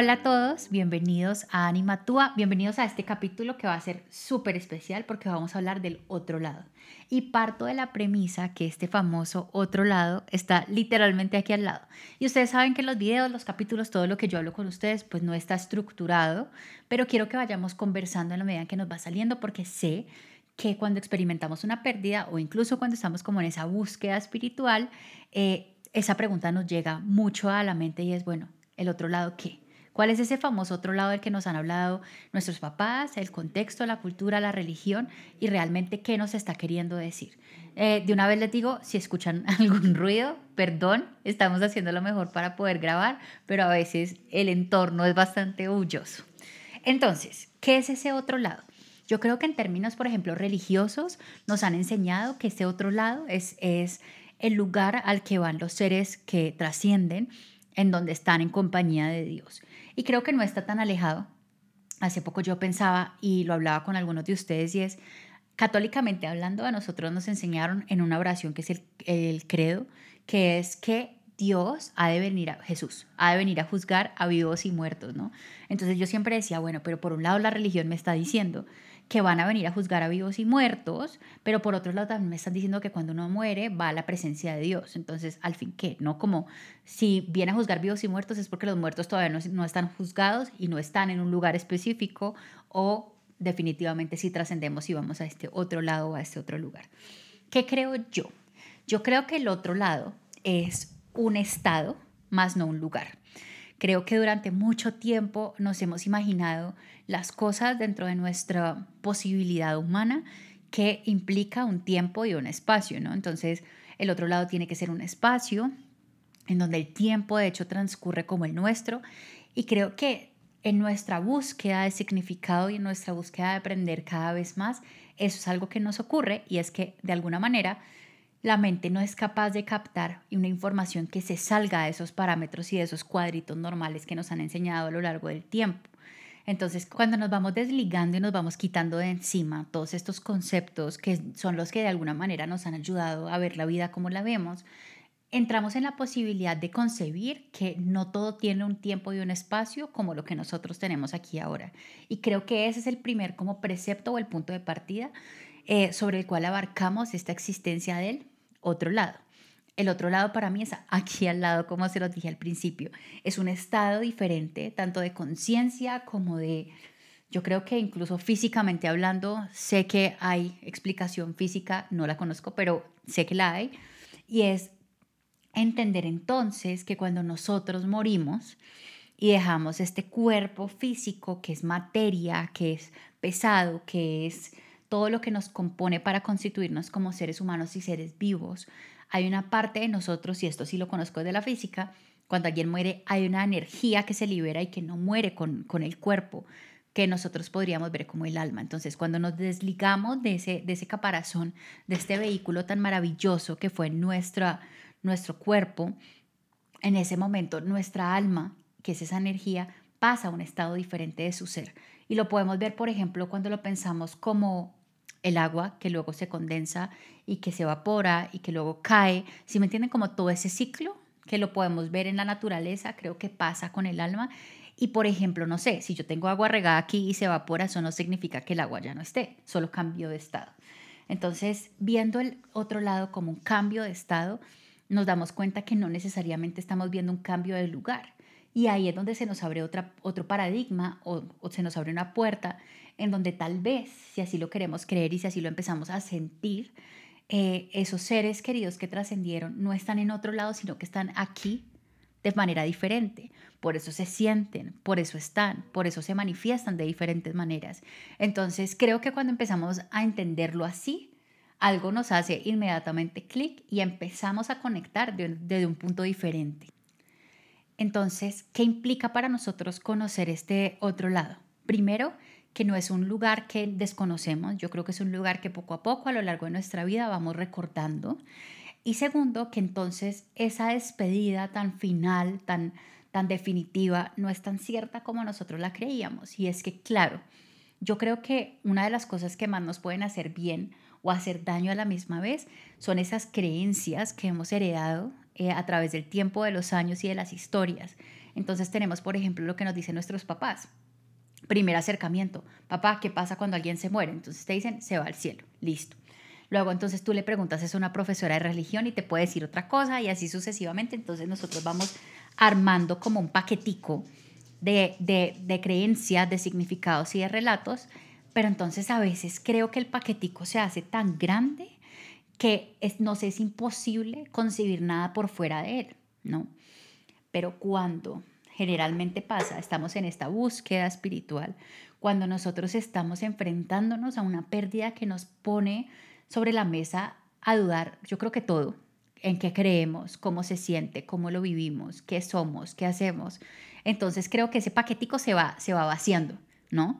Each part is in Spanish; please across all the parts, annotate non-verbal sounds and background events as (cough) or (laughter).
Hola a todos, bienvenidos a Anima Tua, bienvenidos a este capítulo que va a ser súper especial porque vamos a hablar del otro lado. Y parto de la premisa que este famoso otro lado está literalmente aquí al lado. Y ustedes saben que los videos, los capítulos, todo lo que yo hablo con ustedes, pues no está estructurado, pero quiero que vayamos conversando en la medida que nos va saliendo porque sé que cuando experimentamos una pérdida o incluso cuando estamos como en esa búsqueda espiritual, eh, esa pregunta nos llega mucho a la mente y es, bueno, ¿el otro lado qué? ¿Cuál es ese famoso otro lado del que nos han hablado nuestros papás, el contexto, la cultura, la religión y realmente qué nos está queriendo decir? Eh, de una vez les digo, si escuchan (laughs) algún ruido, perdón, estamos haciendo lo mejor para poder grabar, pero a veces el entorno es bastante bulloso. Entonces, ¿qué es ese otro lado? Yo creo que en términos, por ejemplo, religiosos, nos han enseñado que ese otro lado es, es el lugar al que van los seres que trascienden, en donde están en compañía de Dios. Y creo que no está tan alejado. Hace poco yo pensaba y lo hablaba con algunos de ustedes y es, católicamente hablando, a nosotros nos enseñaron en una oración que es el, el credo, que es que Dios ha de venir a Jesús, ha de venir a juzgar a vivos y muertos, ¿no? Entonces yo siempre decía, bueno, pero por un lado la religión me está diciendo que van a venir a juzgar a vivos y muertos, pero por otro lado también me están diciendo que cuando uno muere va a la presencia de Dios. Entonces, al fin, ¿qué? No como si viene a juzgar vivos y muertos es porque los muertos todavía no, están juzgados y no están en un lugar específico o definitivamente si trascendemos y vamos a este otro lado o a este otro lugar. ¿Qué creo yo? Yo creo que el otro lado es un estado más no un lugar. Creo que durante mucho tiempo nos hemos imaginado las cosas dentro de nuestra posibilidad humana que implica un tiempo y un espacio, ¿no? Entonces, el otro lado tiene que ser un espacio en donde el tiempo de hecho transcurre como el nuestro y creo que en nuestra búsqueda de significado y en nuestra búsqueda de aprender cada vez más, eso es algo que nos ocurre y es que de alguna manera la mente no es capaz de captar una información que se salga de esos parámetros y de esos cuadritos normales que nos han enseñado a lo largo del tiempo. Entonces, cuando nos vamos desligando y nos vamos quitando de encima todos estos conceptos que son los que de alguna manera nos han ayudado a ver la vida como la vemos, entramos en la posibilidad de concebir que no todo tiene un tiempo y un espacio como lo que nosotros tenemos aquí ahora. Y creo que ese es el primer como precepto o el punto de partida eh, sobre el cual abarcamos esta existencia del otro lado. El otro lado para mí es aquí al lado, como se lo dije al principio. Es un estado diferente, tanto de conciencia como de, yo creo que incluso físicamente hablando, sé que hay explicación física, no la conozco, pero sé que la hay. Y es entender entonces que cuando nosotros morimos y dejamos este cuerpo físico que es materia, que es pesado, que es todo lo que nos compone para constituirnos como seres humanos y seres vivos. Hay una parte de nosotros, y esto sí lo conozco de la física, cuando alguien muere hay una energía que se libera y que no muere con, con el cuerpo, que nosotros podríamos ver como el alma. Entonces, cuando nos desligamos de ese, de ese caparazón, de este vehículo tan maravilloso que fue nuestra, nuestro cuerpo, en ese momento nuestra alma, que es esa energía, pasa a un estado diferente de su ser. Y lo podemos ver, por ejemplo, cuando lo pensamos como el agua que luego se condensa y que se evapora y que luego cae. Si me entienden como todo ese ciclo que lo podemos ver en la naturaleza, creo que pasa con el alma. Y por ejemplo, no sé, si yo tengo agua regada aquí y se evapora, eso no significa que el agua ya no esté, solo cambio de estado. Entonces, viendo el otro lado como un cambio de estado, nos damos cuenta que no necesariamente estamos viendo un cambio de lugar. Y ahí es donde se nos abre otra, otro paradigma o, se nos abre una puerta en donde tal vez, si así lo queremos creer y si así lo empezamos a sentir, eh, esos seres queridos que trascendieron no están en otro lado, sino que están aquí de manera diferente. Por eso se sienten, por eso están, por eso se manifiestan de diferentes maneras. Entonces, creo que cuando empezamos a entenderlo así, algo nos hace inmediatamente clic y empezamos a conectar desde un punto diferente. Entonces, ¿qué implica para nosotros conocer este otro lado? Primero, que no es un lugar que desconocemos, yo creo que es un lugar que poco a poco a lo largo de nuestra vida vamos recortando. Y segundo, que entonces esa despedida tan final, tan, tan definitiva, no es tan cierta como nosotros la creíamos. Y es que, claro, yo creo que una de las cosas que más nos pueden hacer bien o hacer daño a la misma vez son esas creencias que hemos heredado eh, a través del tiempo, de los años y de las historias Entonces tenemos, por ejemplo, lo que nos dicen nuestros papás. Primer acercamiento, papá, ¿qué pasa cuando alguien se muere? Entonces te dicen, se va al cielo, listo. Luego entonces tú le preguntas es una profesora de religión y te puede decir otra cosa y así sucesivamente. Entonces nosotros vamos armando como un paquetico de, de, de creencias, de significados y de relatos, pero entonces a veces creo que el paquetico se hace tan grande que es, nos es imposible concebir nada por fuera de él, ¿no? Pero cuando generalmente pasa, estamos en esta búsqueda espiritual, cuando nosotros estamos enfrentándonos a una pérdida que nos pone sobre la mesa a dudar, yo creo que todo, en qué creemos, cómo se siente, cómo lo vivimos, qué somos, qué hacemos. Entonces creo que ese paquetico se va, se va vaciando, ¿no?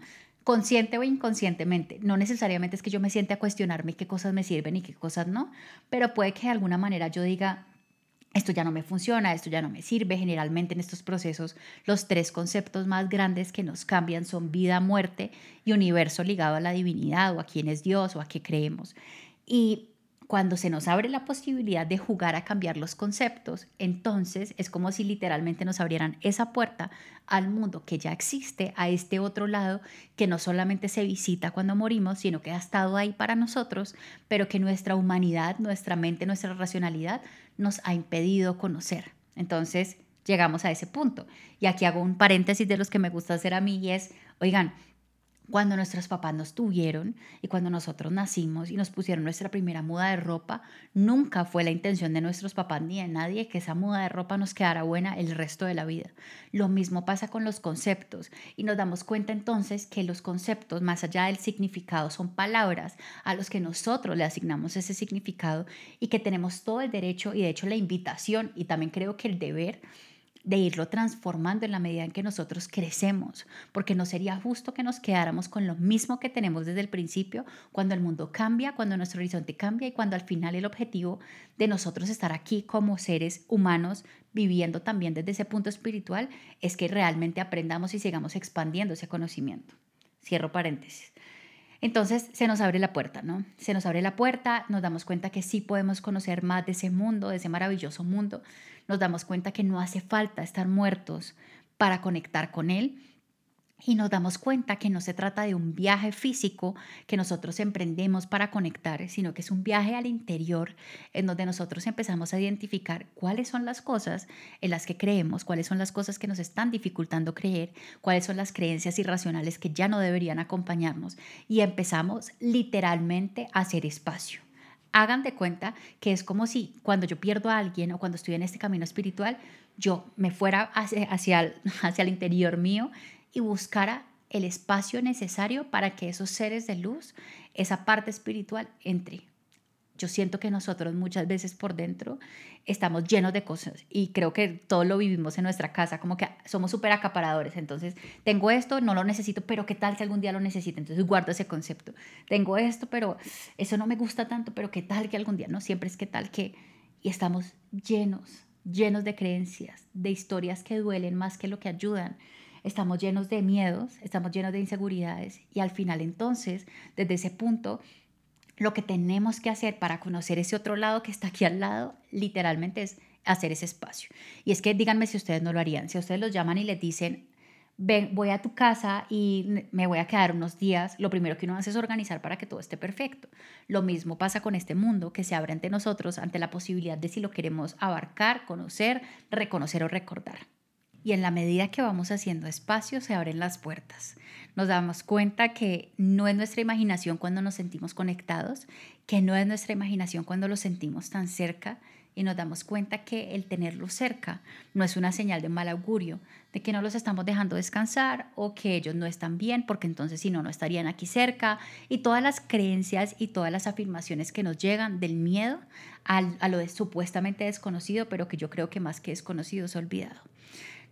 Consciente o inconscientemente. No necesariamente es que yo me siente a cuestionarme qué cosas me sirven y qué cosas no, pero puede que de alguna manera yo diga, esto ya no me funciona, esto ya no me sirve. Generalmente en estos procesos los tres conceptos más grandes que nos cambian son vida, muerte y universo ligado a la divinidad o a quién es Dios o a qué creemos. Y cuando se nos abre la posibilidad de jugar a cambiar los conceptos, entonces es como si literalmente nos abrieran esa puerta al mundo que ya existe, a este otro lado que no solamente se visita cuando morimos, sino que ha estado ahí para nosotros, pero que nuestra humanidad, nuestra mente, nuestra racionalidad nos ha impedido conocer. Entonces llegamos a ese punto. Y aquí hago un paréntesis de los que me gusta hacer a mí y es, oigan, cuando nuestros papás nos tuvieron y cuando nosotros nacimos y nos pusieron nuestra primera muda de ropa, nunca fue la intención de nuestros papás ni de nadie que esa muda de ropa nos quedara buena el resto de la vida. Lo mismo pasa con los conceptos y nos damos cuenta entonces que los conceptos, más allá del significado, son palabras a los que nosotros le asignamos ese significado y que tenemos todo el derecho y de hecho la invitación y también creo que el deber de irlo transformando en la medida en que nosotros crecemos, porque no sería justo que nos quedáramos con lo mismo que tenemos desde el principio, cuando el mundo cambia, cuando nuestro horizonte cambia y cuando al final el objetivo de nosotros estar aquí como seres humanos, viviendo también desde ese punto espiritual, es que realmente aprendamos y sigamos expandiendo ese conocimiento. Cierro paréntesis. Entonces se nos abre la puerta, ¿no? Se nos abre la puerta, nos damos cuenta que sí podemos conocer más de ese mundo, de ese maravilloso mundo, nos damos cuenta que no hace falta estar muertos para conectar con Él y nos damos cuenta que no se trata de un viaje físico que nosotros emprendemos para conectar, sino que es un viaje al interior en donde nosotros empezamos a identificar cuáles son las cosas en las que creemos, cuáles son las cosas que nos están dificultando creer, cuáles son las creencias irracionales que ya no deberían acompañarnos y empezamos literalmente a hacer espacio. Hagan de cuenta que es como si cuando yo pierdo a alguien o cuando estoy en este camino espiritual, yo me fuera hacia, hacia, el, (laughs) hacia el interior mío y buscara el espacio necesario para que esos seres de luz, esa parte espiritual, entre. Yo siento que nosotros muchas veces por dentro estamos llenos de cosas y creo que todo lo vivimos en nuestra casa, como que somos súper acaparadores. Entonces, tengo esto, no lo necesito, pero ¿qué tal si algún día lo necesito? Entonces, guardo ese concepto. Tengo esto, pero eso no me gusta tanto, pero ¿qué tal que algún día? No, siempre es qué tal que... Y estamos llenos, llenos de creencias, de historias que duelen más que lo que ayudan estamos llenos de miedos, estamos llenos de inseguridades y al final entonces, desde ese punto, lo que tenemos que hacer para conocer ese otro lado que está aquí al lado, literalmente es hacer ese espacio. Y es que díganme si ustedes no lo harían, si ustedes los llaman y les dicen, ven, voy a tu casa y me voy a quedar unos días, lo primero que uno hace es organizar para que todo esté perfecto. Lo mismo pasa con este mundo que se abre ante nosotros ante la posibilidad de si lo queremos abarcar, conocer, reconocer o recordar. Y en la medida que vamos haciendo espacio, se abren las puertas. Nos damos cuenta que no es nuestra imaginación cuando nos sentimos conectados, que no es nuestra imaginación cuando lo sentimos tan cerca, y nos damos cuenta que el tenerlo cerca no es una señal de mal augurio, de que no los estamos dejando descansar o que ellos no están bien, porque entonces si no, no estarían aquí cerca, y todas las creencias y todas las afirmaciones que nos llegan del miedo a lo de supuestamente desconocido, pero que yo creo que más que desconocido es olvidado.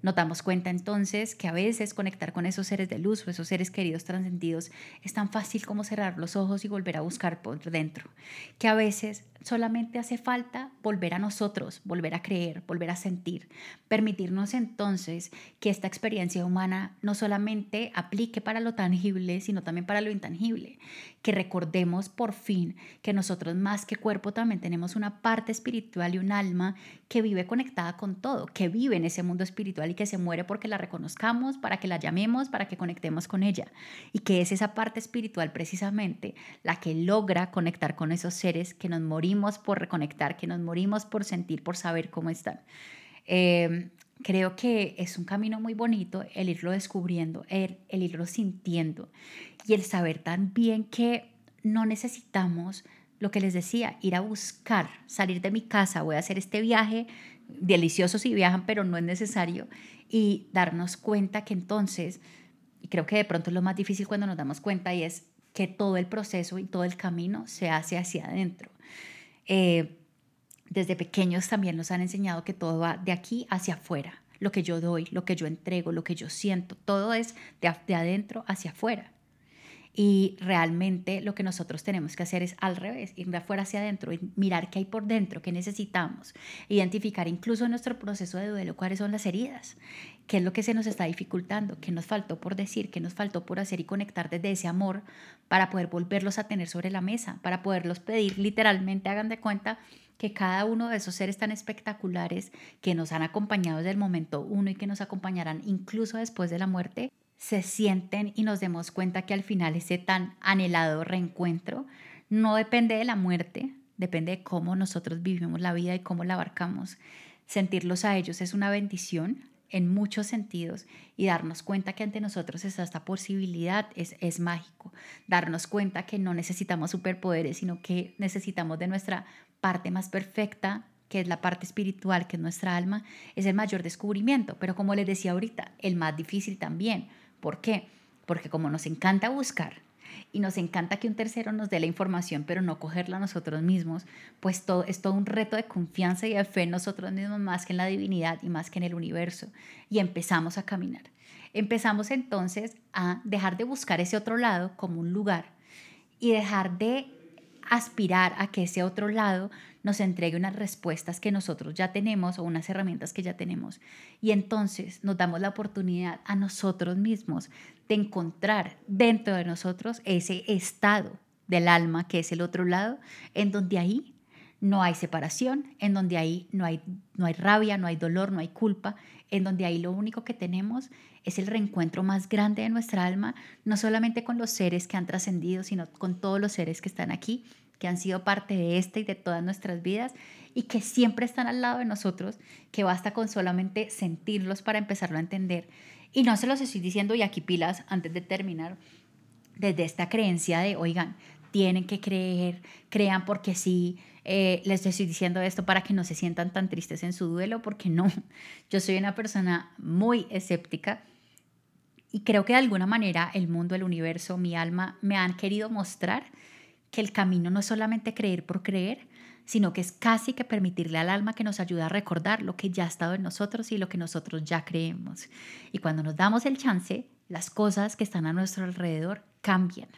Nos damos cuenta entonces que a veces conectar con esos seres de luz o esos seres queridos trascendidos es tan fácil como cerrar los ojos y volver a buscar por dentro, que a veces solamente hace falta volver a nosotros, volver a creer, volver a sentir, permitirnos entonces que esta experiencia humana no solamente aplique para lo tangible, sino también para lo intangible, que recordemos por fin que nosotros más que cuerpo también tenemos una parte espiritual y un alma que vive conectada con todo, que vive en ese mundo espiritual y que se muere porque la reconozcamos, para que la llamemos, para que conectemos con ella. Y que es esa parte espiritual precisamente la que logra conectar con esos seres que nos morimos por reconectar, que nos morimos por sentir, por saber cómo están. Em, creo que es un camino muy bonito el irlo descubriendo, el, el irlo sintiendo y el saber también que no necesitamos lo que les decía, ir a buscar, salir de mi casa, voy a hacer este viaje, delicioso si viajan, pero no es necesario, y darnos cuenta que entonces, y creo que de pronto es lo más difícil cuando nos damos cuenta, y es que todo el proceso y todo el camino se hace hacia adentro. Eh, desde pequeños también nos han enseñado que todo va de aquí hacia afuera, lo que yo doy, lo que yo entrego, lo que yo siento, todo es de, de adentro hacia afuera. Y realmente lo que nosotros tenemos que hacer es al revés, ir de afuera hacia adentro, mirar qué hay por dentro, qué necesitamos, identificar incluso en nuestro proceso de duelo cuáles son las heridas, qué es lo que se nos está dificultando, qué nos faltó por decir, qué nos faltó por hacer y conectar desde ese amor para poder volverlos a tener sobre la mesa, para poderlos pedir. Literalmente, hagan de cuenta que cada uno de esos seres tan espectaculares que nos han acompañado desde el momento uno y que nos acompañarán incluso después de la muerte, se sienten y nos demos cuenta que al final ese tan anhelado reencuentro no depende de la muerte, depende de cómo nosotros vivimos la vida y cómo la abarcamos. Sentirlos a ellos es una bendición en muchos sentidos y darnos cuenta que ante nosotros está esta posibilidad es, es mágico. Darnos cuenta que no necesitamos superpoderes, sino que necesitamos de nuestra parte más perfecta, que es la parte espiritual, que es nuestra alma, es el mayor descubrimiento. Pero como les decía ahorita, el más difícil también ¿Por qué? Porque como nos encanta buscar y nos encanta que un tercero nos dé la información, pero no cogerla nosotros mismos, pues todo, es todo un reto de confianza y de fe en nosotros mismos más que en la divinidad y más que en el universo. Y empezamos a caminar. Empezamos entonces a dejar de buscar ese otro lado como un lugar y dejar de aspirar a que ese otro lado nos entregue unas respuestas que nosotros ya tenemos o unas herramientas que ya tenemos. Y entonces nos damos la oportunidad a nosotros mismos de encontrar dentro de nosotros ese estado del alma que es el otro lado, en donde ahí no hay separación, en donde ahí no hay, no hay rabia, no hay dolor, no hay culpa, en donde ahí lo único que tenemos es el reencuentro más grande de nuestra alma, no solamente con los seres que han trascendido, sino con todos los seres que están aquí, que han sido parte de esta y de todas nuestras vidas y que siempre están al lado de nosotros, que basta con solamente sentirlos para empezarlo a entender. Y no se los estoy diciendo y aquí pilas antes de terminar, desde esta creencia de, oigan, tienen que creer, crean porque sí, eh, les estoy diciendo esto para que no se sientan tan tristes en su duelo, porque no, (laughs) yo soy una persona muy escéptica y creo que de alguna manera el mundo, el universo, mi alma me han querido mostrar que el camino no es solamente creer por creer, sino que es casi que permitirle al alma que nos ayude a recordar lo que ya ha estado en nosotros y lo que nosotros ya creemos. Y cuando nos damos el chance, las cosas que están a nuestro alrededor cambian.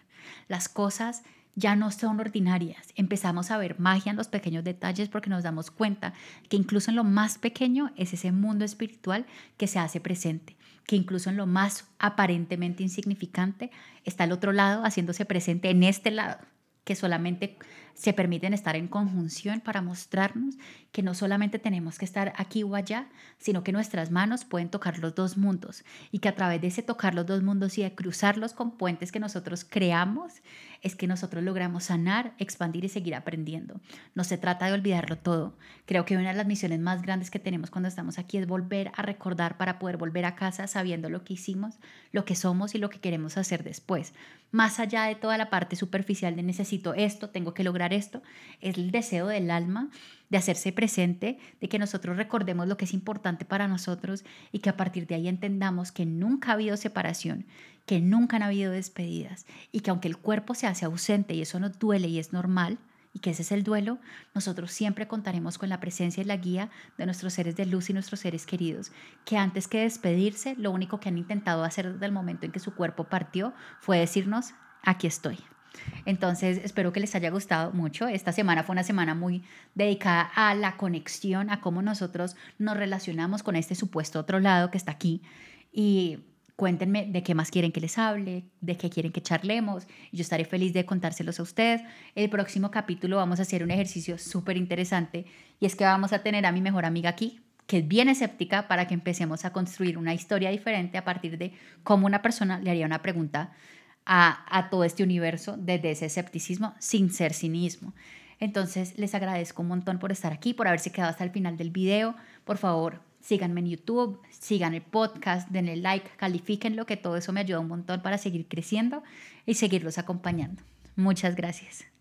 Las cosas ya no son ordinarias. Empezamos a ver magia en los pequeños detalles porque nos damos cuenta que incluso en lo más pequeño es ese mundo espiritual que se hace presente, que incluso en lo más aparentemente insignificante está el otro lado haciéndose presente en este lado que solamente se permiten estar en conjunción para mostrarnos que no solamente tenemos que estar aquí o allá, sino que nuestras manos pueden tocar los dos mundos y que a través de ese tocar los dos mundos y de cruzarlos con puentes que nosotros creamos, es que nosotros logramos sanar, expandir y seguir aprendiendo. No se trata de olvidarlo todo. Creo que una de las misiones más grandes que tenemos cuando estamos aquí es volver a recordar para poder volver a casa sabiendo lo que hicimos, lo que somos y lo que queremos hacer después. Más allá de toda la parte superficial de necesito esto, tengo que lograr esto, es el deseo del alma de hacerse presente, de que nosotros recordemos lo que es importante para nosotros y que a partir de ahí entendamos que nunca ha habido separación, que nunca han habido despedidas y que aunque el cuerpo se hace ausente y eso nos duele y es normal, y que ese es el duelo, nosotros siempre contaremos con la presencia y la guía de nuestros seres de luz y nuestros seres queridos, que antes que despedirse, lo único que han intentado hacer desde el momento en que su cuerpo partió fue decirnos, aquí estoy. Entonces, espero que les haya gustado mucho. Esta semana fue una semana muy dedicada a la conexión, a cómo nosotros nos relacionamos con este supuesto otro lado que está aquí. Y cuéntenme de qué más quieren que les hable, de qué quieren que charlemos. Yo estaré feliz de contárselos a ustedes. El próximo capítulo vamos a hacer un ejercicio súper interesante y es que vamos a tener a mi mejor amiga aquí que es bien escéptica para que empecemos a construir una historia diferente a partir de cómo una persona le haría una pregunta a, todo este universo desde ese escepticismo sin ser cinismo. Entonces les agradezco un montón por estar aquí, por haberse quedado hasta el final del video. Por favor, síganme en YouTube, sigan el podcast, denle like, califíquenlo, que todo eso me ayuda un montón para seguir creciendo y seguirlos acompañando. Muchas gracias.